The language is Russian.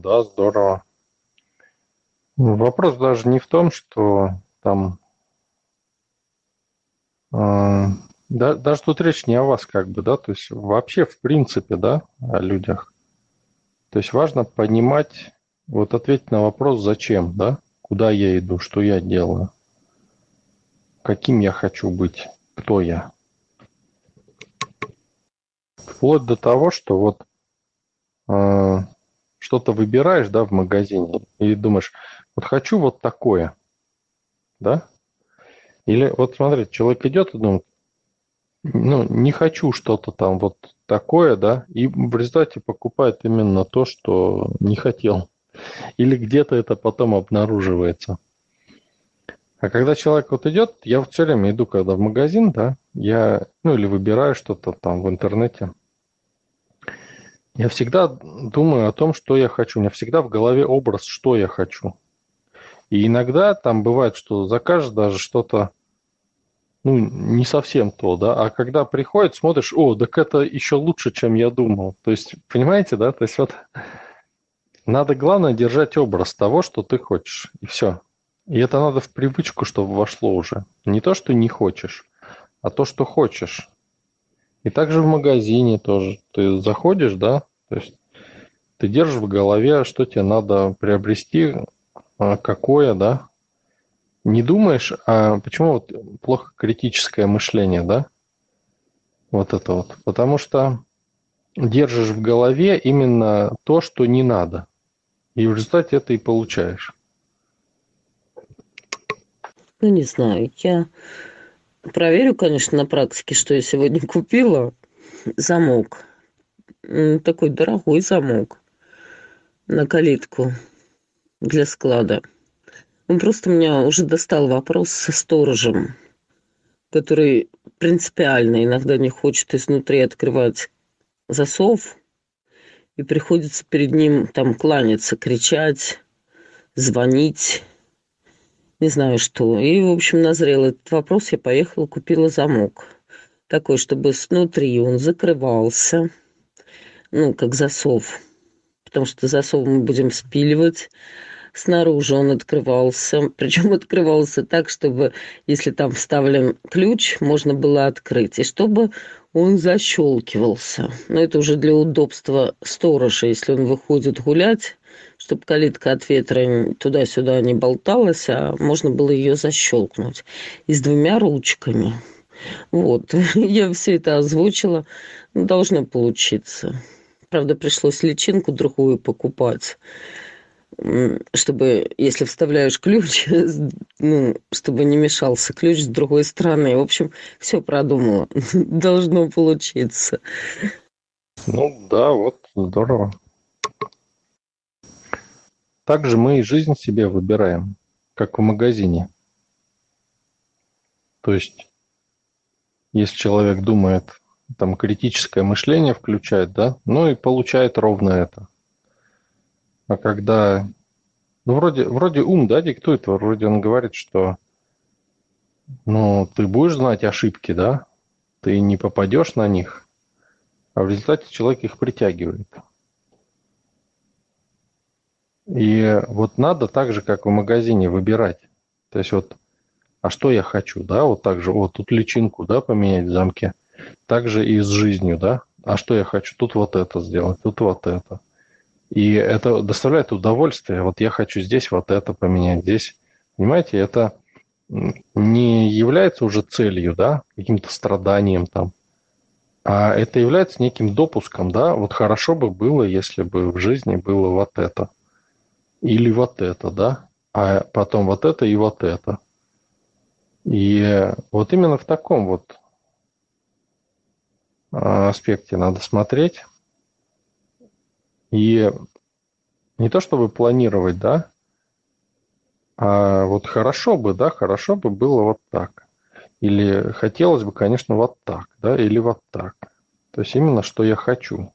Да, здорово. Вопрос даже не в том, что там... Э, да, даже тут речь не о вас как бы, да, то есть вообще в принципе, да, о людях. То есть важно понимать, вот ответить на вопрос «зачем?», да, куда я иду, что я делаю, каким я хочу быть, кто я. Вплоть до того, что вот э, что-то выбираешь, да, в магазине и думаешь, вот хочу вот такое, да? Или вот смотри, человек идет и думает, ну, не хочу что-то там вот такое, да, и в результате покупает именно то, что не хотел. Или где-то это потом обнаруживается. А когда человек вот идет, я вот все время иду, когда в магазин, да, я, ну, или выбираю что-то там в интернете, я всегда думаю о том, что я хочу. У меня всегда в голове образ, что я хочу. И иногда там бывает, что закажешь даже что-то, ну, не совсем то, да, а когда приходит, смотришь, о, так это еще лучше, чем я думал. То есть, понимаете, да, то есть вот надо, главное, держать образ того, что ты хочешь, и все. И это надо в привычку, чтобы вошло уже. Не то, что не хочешь, а то, что хочешь. И также в магазине тоже. Ты заходишь, да, то есть ты держишь в голове, что тебе надо приобрести, а, какое, да. Не думаешь, а почему вот плохо критическое мышление, да? Вот это вот. Потому что держишь в голове именно то, что не надо. И в результате это и получаешь. Ну, не знаю. Я проверю, конечно, на практике, что я сегодня купила. Замок. Такой дорогой замок на калитку для склада. Он просто меня уже достал вопрос со сторожем, который принципиально иногда не хочет изнутри открывать засов, и приходится перед ним там кланяться, кричать, звонить, не знаю что. И, в общем, назрел этот вопрос, я поехала, купила замок. Такой, чтобы снутри он закрывался, ну, как засов, потому что засов мы будем спиливать, снаружи он открывался, причем открывался так, чтобы, если там вставлен ключ, можно было открыть, и чтобы он защелкивался. Но это уже для удобства сторожа, если он выходит гулять, чтобы калитка от ветра туда-сюда не болталась, а можно было ее защелкнуть. И с двумя ручками. Вот, я все это озвучила. Должно получиться. Правда, пришлось личинку другую покупать чтобы, если вставляешь ключ, ну, чтобы не мешался ключ с другой стороны. В общем, все продумала. Должно получиться. Ну да, вот здорово. Также мы и жизнь себе выбираем, как в магазине. То есть, если человек думает, там критическое мышление включает, да, ну и получает ровно это. А когда, ну вроде, вроде ум, да, диктует, вроде он говорит, что, ну, ты будешь знать ошибки, да, ты не попадешь на них, а в результате человек их притягивает. И вот надо так же, как в магазине, выбирать. То есть вот, а что я хочу, да, вот так же, вот тут личинку, да, поменять в замке. Так же и с жизнью, да. А что я хочу? Тут вот это сделать, тут вот это. И это доставляет удовольствие. Вот я хочу здесь вот это поменять, здесь. Понимаете, это не является уже целью, да, каким-то страданием там, а это является неким допуском, да, вот хорошо бы было, если бы в жизни было вот это или вот это, да, а потом вот это и вот это. И вот именно в таком вот а, аспекте надо смотреть. И не то чтобы планировать, да, а вот хорошо бы, да, хорошо бы было вот так. Или хотелось бы, конечно, вот так, да, или вот так. То есть именно, что я хочу.